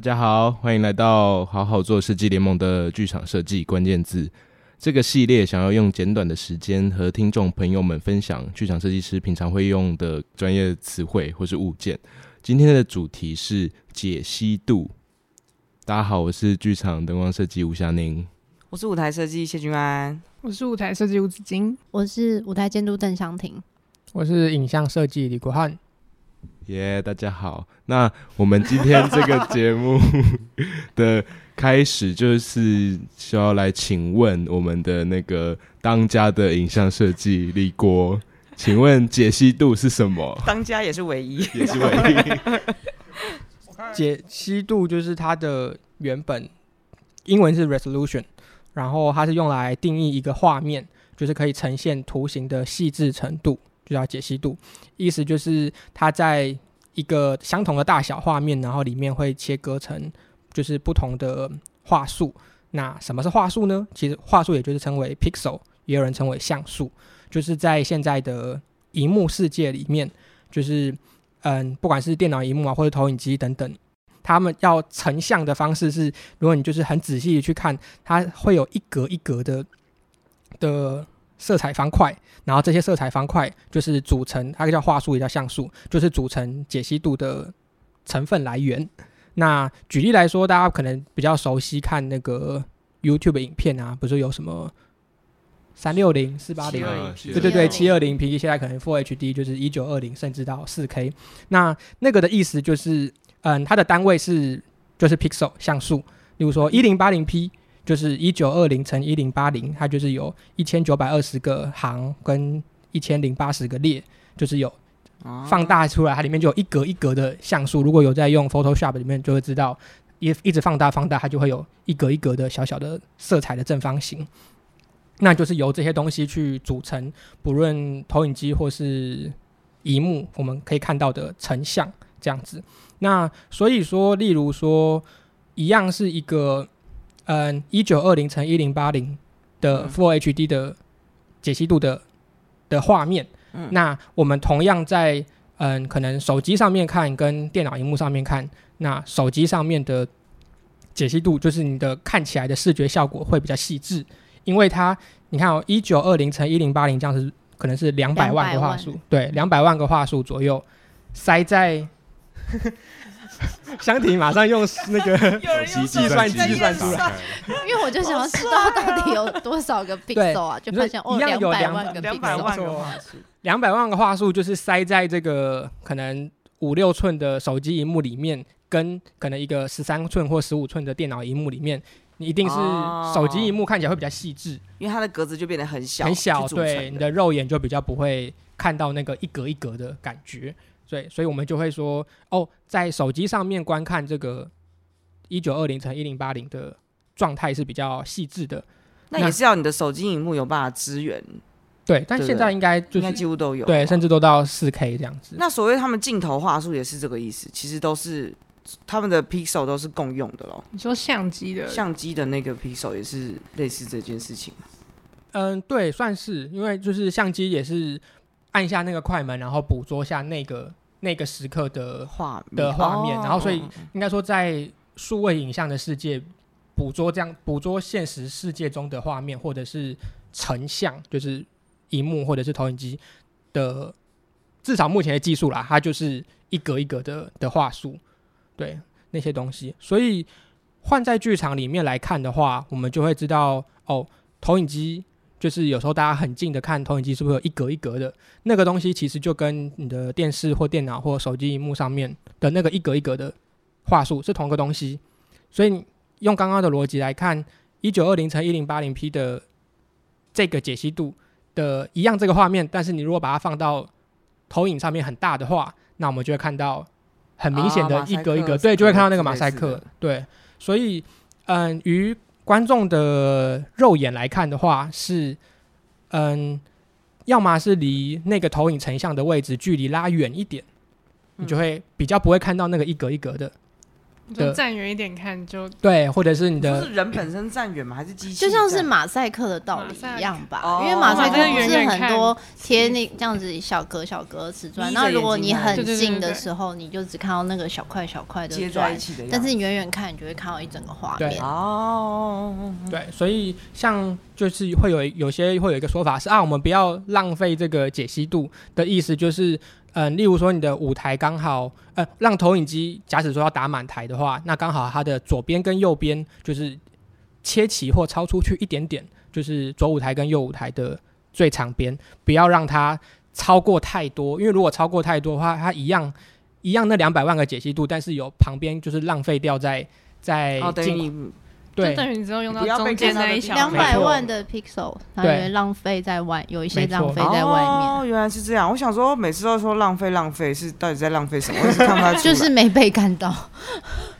大家好，欢迎来到好好做设计联盟的剧场设计关键字这个系列，想要用简短的时间和听众朋友们分享剧场设计师平常会用的专业词汇或是物件。今天的主题是解析度。大家好，我是剧场灯光设计吴夏宁，我是舞台设计谢君安，我是舞台设计吴子金，我是舞台监督邓湘婷，我是影像设计李国汉。耶，yeah, 大家好。那我们今天这个节目的开始，就是需要来请问我们的那个当家的影像设计李国，请问解析度是什么？当家也是唯一，也是唯一。解析度就是它的原本英文是 resolution，然后它是用来定义一个画面，就是可以呈现图形的细致程度。就叫解析度，意思就是它在一个相同的大小画面，然后里面会切割成就是不同的画素。那什么是画素呢？其实画素也就是称为 pixel，也有人称为像素。就是在现在的荧幕世界里面，就是嗯，不管是电脑荧幕啊，或者投影机等等，他们要成像的方式是，如果你就是很仔细的去看，它会有一格一格的的。色彩方块，然后这些色彩方块就是组成，它叫画素，也叫像素，就是组成解析度的成分来源。那举例来说，大家可能比较熟悉看那个 YouTube 影片啊，不是有什么三六零、四八零，对对对，七二零 P，现在可能 Full HD 就是一九二零，甚至到四 K。那那个的意思就是，嗯，它的单位是就是 pixel 像素，例如说一零八零 P。就是一九二零乘一零八零，它就是有一千九百二十个行跟一千零八十个列，就是有放大出来，它里面就有一格一格的像素。如果有在用 Photoshop 里面，就会知道一一直放大放大，它就会有一格一格的小小的色彩的正方形。那就是由这些东西去组成，不论投影机或是荧幕，我们可以看到的成像这样子。那所以说，例如说，一样是一个。嗯，一九二零乘一零八零的 Full HD 的解析度的的画面，嗯，那我们同样在嗯，可能手机上面看跟电脑荧幕上面看，那手机上面的解析度就是你的看起来的视觉效果会比较细致，因为它你看哦，一九二零乘一零八零这样是可能是两百万个画素，对，两百万个画素左右塞在。湘婷马上用那个 计算机计算出来，因为我就想要知道到底有多少个 pixel 啊，就发现哦，两百万个 pixel，两百万个话术就是塞在这个可能五六寸的手机荧幕里面，跟可能一个十三寸或十五寸的电脑荧幕里面，你一定是手机荧幕看起来会比较细致，因为它的格子就变得很小，很小，对，你的肉眼就比较不会看到那个一格一格的感觉。对，所以我们就会说，哦，在手机上面观看这个一九二零乘一零八零的状态是比较细致的。那也是要你的手机荧幕有办法支援。对，但现在应该就是、应该几乎都有，对，甚至都到四 K 这样子。那所谓他们镜头话术也是这个意思，其实都是他们的 pixel 都是共用的咯。你说相机的相机的那个 pixel 也是类似这件事情吗？嗯，对，算是，因为就是相机也是按下那个快门，然后捕捉下那个。那个时刻的画的画面，然后所以应该说，在数位影像的世界捕捉这样捕捉现实世界中的画面，或者是成像，就是荧幕或者是投影机的，至少目前的技术啦，它就是一格一格的的话术，对那些东西。所以换在剧场里面来看的话，我们就会知道哦，投影机。就是有时候大家很近的看投影机，是不是有一格一格的那个东西？其实就跟你的电视或电脑或手机荧幕上面的那个一格一格的话术是同一个东西。所以用刚刚的逻辑来看，一九二零乘一零八零 P 的这个解析度的一样这个画面，但是你如果把它放到投影上面很大的话，那我们就会看到很明显的一格一格，对，就会看到那个马赛克。对，所以嗯，于观众的肉眼来看的话，是，嗯，要么是离那个投影成像的位置距离拉远一点，你就会比较不会看到那个一格一格的。就站远一点看就对，或者是你的是人本身站远吗？还是机器？就像是马赛克的道理一样吧，因为马赛克不是很多贴那这样子小格小格的瓷砖，那如果你很近的时候，你就只看到那个小块小块的接在一起的，但是你远远看，你就会看到一整个画面。哦，对，所以像就是会有有些会有一个说法是啊，我们不要浪费这个解析度的意思就是。嗯，例如说你的舞台刚好，呃，让投影机假使说要打满台的话，那刚好它的左边跟右边就是切齐或超出去一点点，就是左舞台跟右舞台的最长边，不要让它超过太多，因为如果超过太多的话，它一样一样那两百万个解析度，但是有旁边就是浪费掉在在进。对，等于你只有用到中间那一小两百万的 pixel，它会浪费在外，有一些浪费在外面。哦，原来是这样。我想说，每次都说浪费浪费，是到底在浪费什么？我是看不 出来。就是没被看到。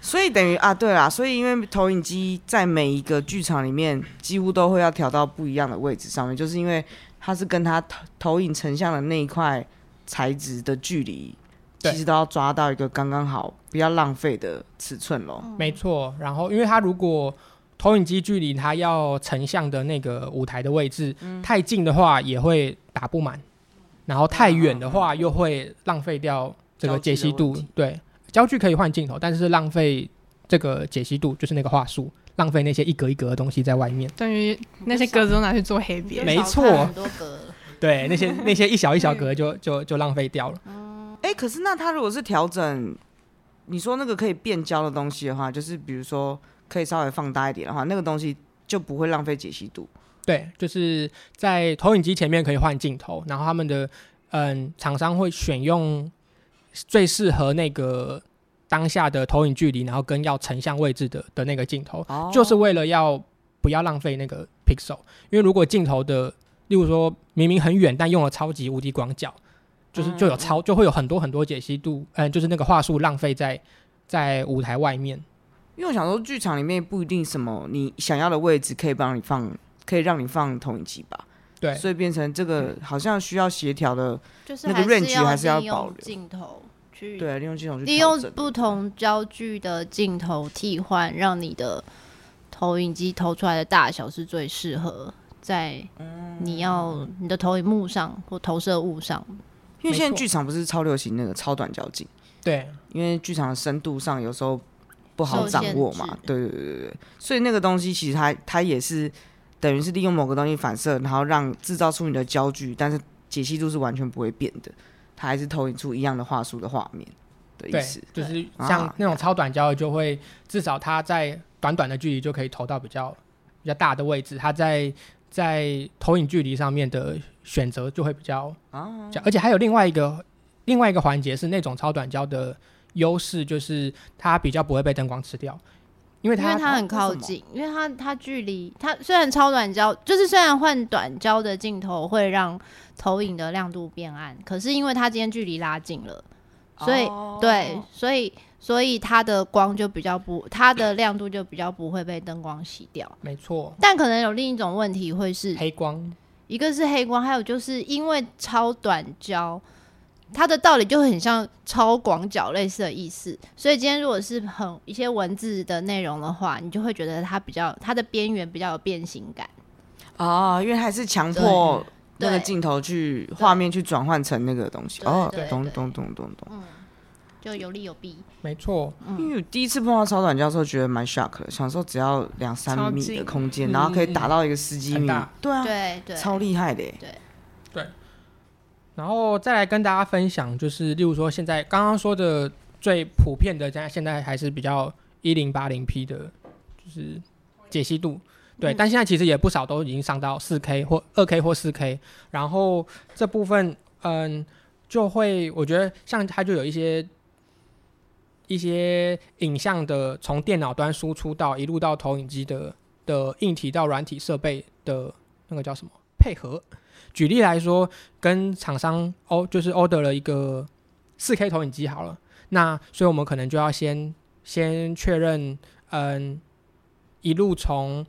所以等于啊，对啦，所以因为投影机在每一个剧场里面几乎都会要调到不一样的位置上面，就是因为它是跟它投投影成像的那一块材质的距离，其实都要抓到一个刚刚好，不要浪费的尺寸咯。没错。然后，因为它如果投影机距离它要成像的那个舞台的位置、嗯、太近的话，也会打不满；然后太远的话，又会浪费掉这个解析度。对，焦距可以换镜头，但是浪费这个解析度，就是那个画素，浪费那些一格一格的东西在外面。等于那些格子都拿去做黑边，没错。对，那些那些一小一小格就就就浪费掉了。哎、欸，可是那它如果是调整，你说那个可以变焦的东西的话，就是比如说。可以稍微放大一点的话，那个东西就不会浪费解析度。对，就是在投影机前面可以换镜头，然后他们的嗯厂商会选用最适合那个当下的投影距离，然后跟要成像位置的的那个镜头，哦、就是为了要不要浪费那个 pixel。因为如果镜头的，例如说明明很远，但用了超级无敌广角，就是就有超就会有很多很多解析度，嗯，就是那个话术浪费在在舞台外面。因为我想说，剧场里面不一定什么你想要的位置可以帮你放，可以让你放投影机吧？对，所以变成这个好像需要协调的，那个 range 还是要保留镜头去对，利用镜头去利用不同焦距的镜头替换，让你的投影机投出来的大小是最适合在你要你的投影幕上或投射物上。因为现在剧场不是超流行那个超短焦镜，对，因为剧场的深度上有时候。不好掌握嘛？对对对对，所以那个东西其实它它也是等于是利用某个东西反射，然后让制造出你的焦距，但是解析度是完全不会变的，它还是投影出一样的话术的画面的意思。对，就是像那种超短焦的，就会至少它在短短的距离就可以投到比较比较大的位置，它在在投影距离上面的选择就会比较啊，而且还有另外一个另外一个环节是那种超短焦的。优势就是它比较不会被灯光吃掉，因为它因为它很靠近，因为它它距离它虽然超短焦，就是虽然换短焦的镜头会让投影的亮度变暗，可是因为它今天距离拉近了，所以、哦、对，所以所以它的光就比较不，它的亮度就比较不会被灯光洗掉。没错，但可能有另一种问题会是黑光，一个是黑光，还有就是因为超短焦。它的道理就很像超广角类似的意思，所以今天如果是很一些文字的内容的话，你就会觉得它比较它的边缘比较有变形感。哦，因为还是强迫那个镜头去画面去转换成那个东西。哦，懂懂懂懂懂。嗯，就有利有弊。没错，因为我第一次碰到超短焦的时候，觉得蛮 shock 的，想说只要两三米的空间，然后可以打到一个十几米，对啊，对对，超厉害的。对对。然后再来跟大家分享，就是例如说现在刚刚说的最普遍的，现在现在还是比较一零八零 P 的，就是解析度，对。嗯、但现在其实也不少都已经上到四 K 或二 K 或四 K。然后这部分，嗯，就会我觉得像它就有一些一些影像的从电脑端输出到一路到投影机的的硬体到软体设备的那个叫什么配合。举例来说，跟厂商哦，就是 order 了一个四 K 投影机好了，那所以我们可能就要先先确认，嗯，一路从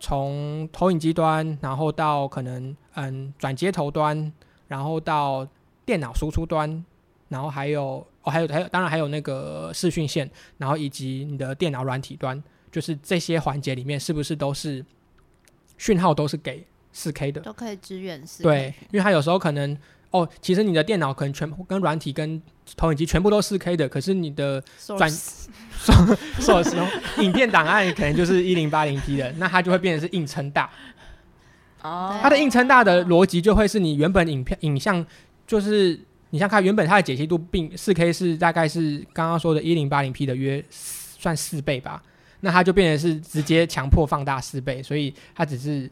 从投影机端，然后到可能嗯转接头端，然后到电脑输出端，然后还有哦，还有还有，当然还有那个视讯线，然后以及你的电脑软体端，就是这些环节里面是不是都是讯号都是给四 K 的，都可以支援四 K。对，因为它有时候可能哦，其实你的电脑可能全部跟软体跟投影机全部都四 K 的，可是你的转所使用影片档案可能就是一零八零 P 的，那它就会变成是硬撑大。哦，它的硬撑大的逻辑就会是你原本影片影像就是。你像看原本它的解析度并四 K 是大概是刚刚说的一零八零 P 的约算四倍吧，那它就变成是直接强迫放大四倍，所以它只是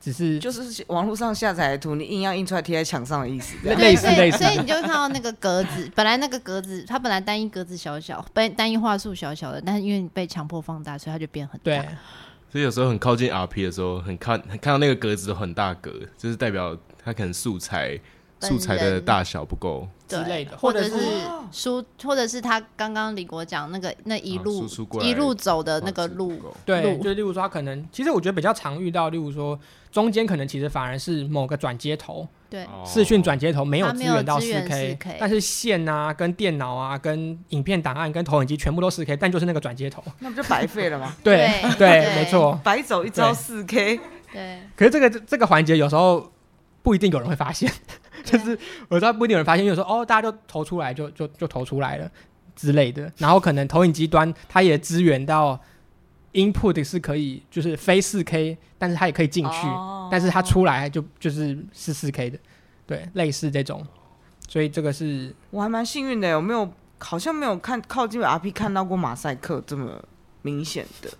只是就是网络上下载的图，你硬要印出来贴在墙上的意思，类似类似，所以你就会看到那个格子，本来那个格子它本来单一格子小小，单单一画素小小的，但是因为你被强迫放大，所以它就变很大。对，所以有时候很靠近 RP 的时候，很看很看到那个格子都很大格，就是代表它可能素材。素材的大小不够。之类的，或者是书，或者是他刚刚李国讲那个那一路、啊、一路走的那个路，对，就例如说他可能，其实我觉得比较常遇到，例如说中间可能其实反而是某个转接头，对，视讯转接头没有支援到四 K，但是线啊、跟电脑啊、跟影片档案、跟投影机全部都四 K，但就是那个转接头，那不就白费了吗？对对，没错，白走一招四 K，对。可是这个这个环节有时候不一定有人会发现。就是我知道不一定有人发现，有时候哦，大家就投出来就就就投出来了之类的，然后可能投影机端它也支援到 input 是可以就是非四 K，但是它也可以进去，哦、但是它出来就就是是四 K 的，对，类似这种，所以这个是我还蛮幸运的，有没有好像没有看靠近 RP 看到过马赛克这么明显的，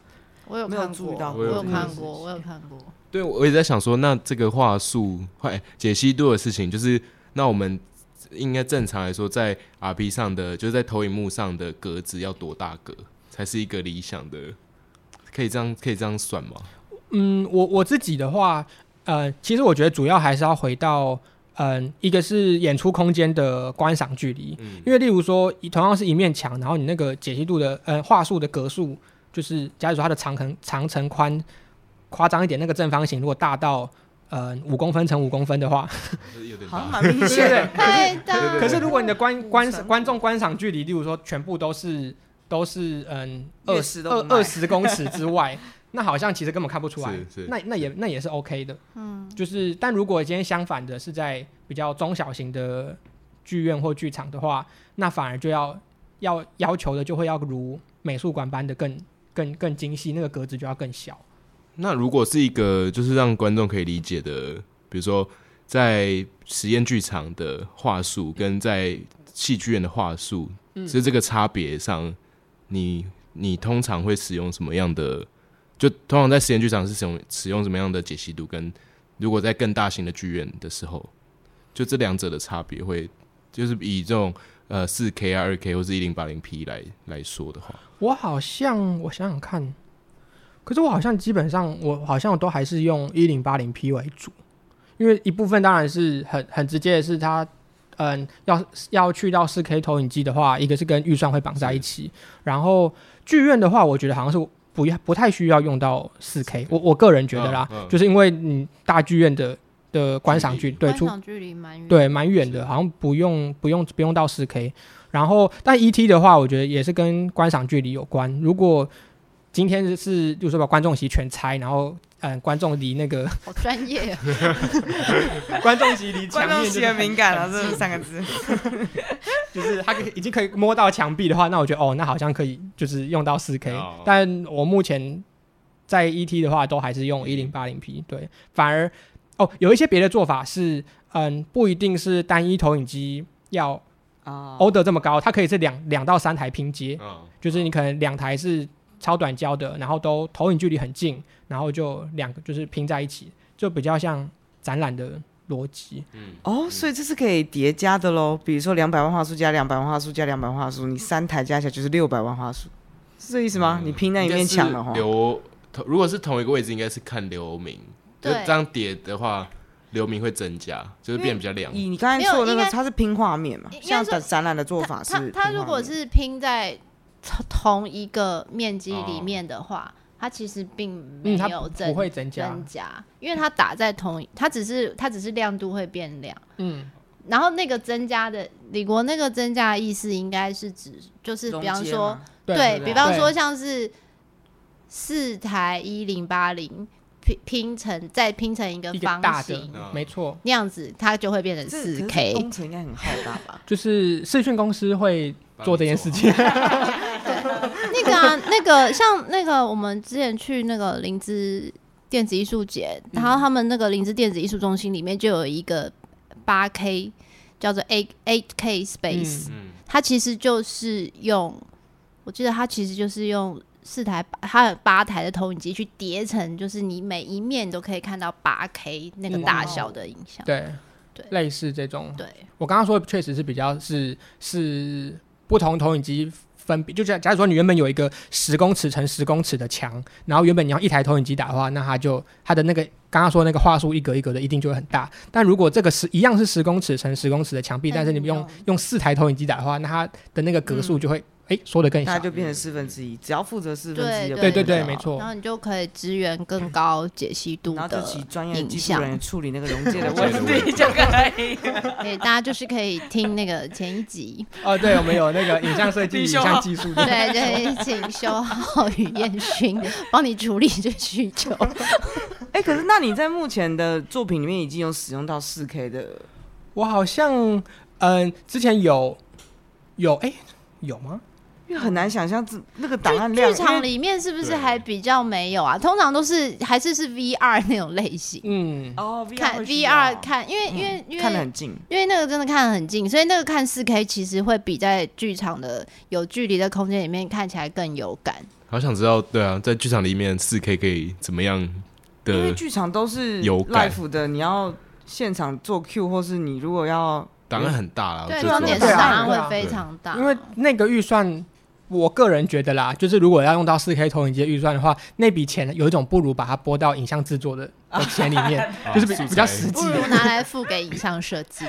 我有没有注意到，我有看过，我有看过。对，我也在想说，那这个画素、快解析度的事情，就是那我们应该正常来说，在 RP 上的，就是在投影幕上的格子要多大格，才是一个理想的？可以这样，可以这样算吗？嗯，我我自己的话，呃，其实我觉得主要还是要回到，嗯、呃，一个是演出空间的观赏距离，嗯、因为例如说，同样是一面墙，然后你那个解析度的，呃，画素的格数，就是假如说它的长横长乘宽。夸张一点，那个正方形如果大到呃五公分乘五公分的话，好像蛮明显的。太大。可是如果你的观观观众观赏距离，例如说全部都是都是嗯二十二二十公尺之外，那好像其实根本看不出来。那那也那也是 OK 的。嗯。就是，但如果今天相反的是在比较中小型的剧院或剧场的话，那反而就要要要求的就会要如美术馆般的更更更精细，那个格子就要更小。那如果是一个就是让观众可以理解的，比如说在实验剧场的话术跟在戏剧院的话术，嗯，是这个差别上，你你通常会使用什么样的？就通常在实验剧场是使用使用什么样的解析度？跟如果在更大型的剧院的时候，就这两者的差别会，就是以这种呃四 K 啊二 K 或是一零八零 P 来来说的话，我好像我想想看。可是我好像基本上，我好像都还是用一零八零 P 为主，因为一部分当然是很很直接的是它，嗯，要要去到四 K 投影机的话，一个是跟预算会绑在一起，然后剧院的话，我觉得好像是不不太需要用到四 K，我我个人觉得啦，嗯嗯、就是因为你大剧院的的观赏距对，出观赏距离蛮远，对蛮远的，好像不用不用不用到四 K，然后但 ET 的话，我觉得也是跟观赏距离有关，如果今天是，就是把观众席全拆，然后，嗯，观众离那个 好专业啊，观众席离观众席很敏感了，这三个字，就是他可以已经可以摸到墙壁的话，那我觉得哦，那好像可以就是用到四 K，但我目前在 ET 的话都还是用一零八零 P，对，反而哦有一些别的做法是，嗯，不一定是单一投影机要啊 order 这么高，它可以是两两到三台拼接，就是你可能两台是。超短焦的，然后都投影距离很近，然后就两个就是拼在一起，就比较像展览的逻辑。嗯，哦，所以这是可以叠加的喽。比如说两百万画素加两百万画素加两百万画素，你三台加起来就是六百万画素，是这意思吗？嗯、你拼那一面墙的话，流如果是同一个位置，应该是看流明。对，就这样叠的话，流明会增加，就是变比较亮。以你刚才说的那个，它是拼画面嘛？像展展览的做法是它，它如果是拼在。同一个面积里面的话，哦、它其实并没有增、嗯、不会增加，增加，因为它打在同一，它只是它只是亮度会变亮。嗯，然后那个增加的李国那个增加的意思，应该是指就是比方说，对，对，对比方说像是四台一零八零拼拼成再拼成一个方形，没错，那样子它就会变成四 K。工程应该很浩大吧？就是视讯公司会做这件事情。那个啊，那个像那个我们之前去那个林芝电子艺术节，然后他们那个林芝电子艺术中心里面就有一个八 K，叫做 Eight Eight K Space，嗯，它其实就是用，我记得它其实就是用四台，它有八台的投影机去叠成，就是你每一面都可以看到八 K 那个大小的影像，对对，类似这种。对，我刚刚说的确实是比较是是不同投影机。分别就假假如说你原本有一个十公尺乘十公尺的墙，然后原本你要一台投影机打的话，那它就它的那个刚刚说那个话术一格一格的一定就会很大。但如果这个是一样是十公尺乘十公尺的墙壁，但是你用用四台投影机打的话，那它的那个格数就会。嗯哎，说的更小，它就变成四分之一，只要负责四分之一的，对对对，没错。然后你就可以支援更高解析度的影像，然后就专业技术人员处理那个溶解的 问题就可以。对，大家就是可以听那个前一集。哦，对，我们有那个影像设计、影像技术。对对，请修浩与彦勋帮你处理这需求。哎，可是那你在目前的作品里面已经有使用到四 K 的？我好像嗯、呃，之前有有哎，有吗？因为很难想象这那个档案量，剧场里面是不是还比较没有啊？通常都是还是是 VR 那种类型。嗯，哦，看 VR 看，因为因为因为看得很近，因为那个真的看得很近，所以那个看四 K 其实会比在剧场的有距离的空间里面看起来更有感。好想知道，对啊，在剧场里面四 K 可以怎么样的？因为剧场都是有 live 的，你要现场做 Q，或是你如果要档案很大了，对，重点是档案会非常大，因为那个预算。我个人觉得啦，就是如果要用到四 K 投影机的预算的话，那笔钱有一种不如把它拨到影像制作的的钱里面，就是比比较实际，不如拿来付给影像设计。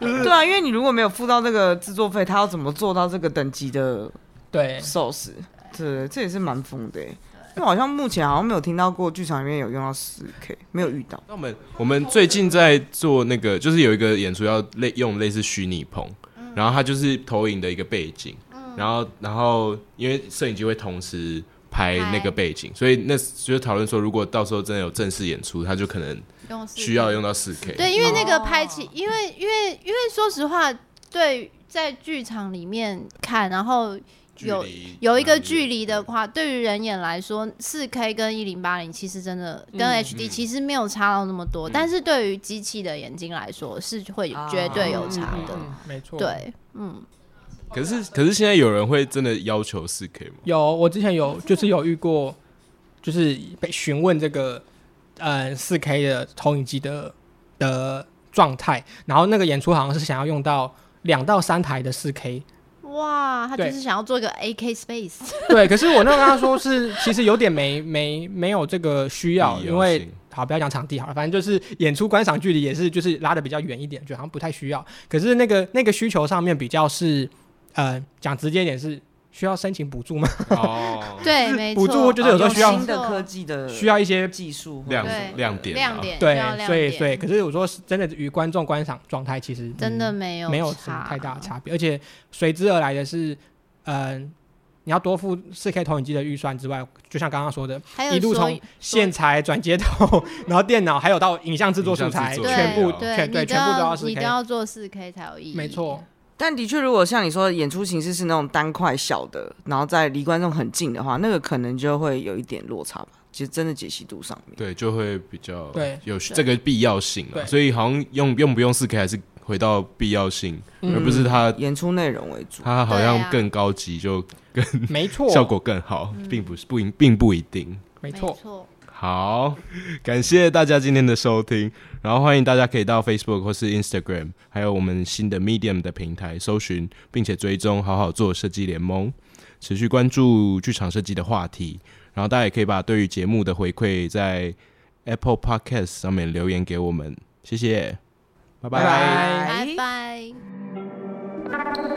对啊，因为你如果没有付到这个制作费，他要怎么做到这个等级的对 source？对，这也是蛮疯的。因为好像目前好像没有听到过剧场里面有用到四 K，没有遇到。那我们我们最近在做那个，就是有一个演出要类用类似虚拟棚，然后它就是投影的一个背景。然后，然后，因为摄影机会同时拍那个背景，所以那就讨论说，如果到时候真的有正式演出，他就可能需要用到四 K。对，因为那个拍起，因为因为因为说实话，对，在剧场里面看，然后有有一个距离的话，对于人眼来说，四 K 跟一零八零其实真的跟 HD 其实没有差到那么多，但是对于机器的眼睛来说，是会绝对有差的。没错，对，嗯。可是，可是现在有人会真的要求四 K 吗？有，我之前有就是有遇过，就是被询问这个呃四 K 的投影机的的状态，然后那个演出好像是想要用到两到三台的四 K。哇，他就是想要做一个 AK Space。对，可是我那个跟他说是其实有点没没没有这个需要，因为好不要讲场地好了，反正就是演出观赏距离也是就是拉的比较远一点，就好像不太需要。可是那个那个需求上面比较是。呃，讲直接一点是需要申请补助吗？哦，对，没错，补助就是有时候需要新的科技的，需要一些技术亮亮点，亮点，对，所以所以，可是我说真的，与观众观赏状态其实真的没有没有什么太大的差别，而且随之而来的是，嗯，你要多付四 K 投影机的预算之外，就像刚刚说的，一路从线材转接头，然后电脑，还有到影像制作素材，全部全对全部都要四 K，你都要做四 K 才有意义，没错。但的确，如果像你说的演出形式是那种单块小的，然后在离观众很近的话，那个可能就会有一点落差吧。其实真的解析度上面，对，就会比较对有这个必要性了。所以好像用用不用四 K 还是回到必要性，嗯、而不是它演出内容为主。它好像更高级就更没错，效果更好，并不是不一并不一定，没错。好，感谢大家今天的收听，然后欢迎大家可以到 Facebook 或是 Instagram，还有我们新的 Medium 的平台搜寻，并且追踪好好做设计联盟，持续关注剧场设计的话题。然后大家也可以把对于节目的回馈在 Apple Podcast 上面留言给我们，谢谢，拜拜，拜拜。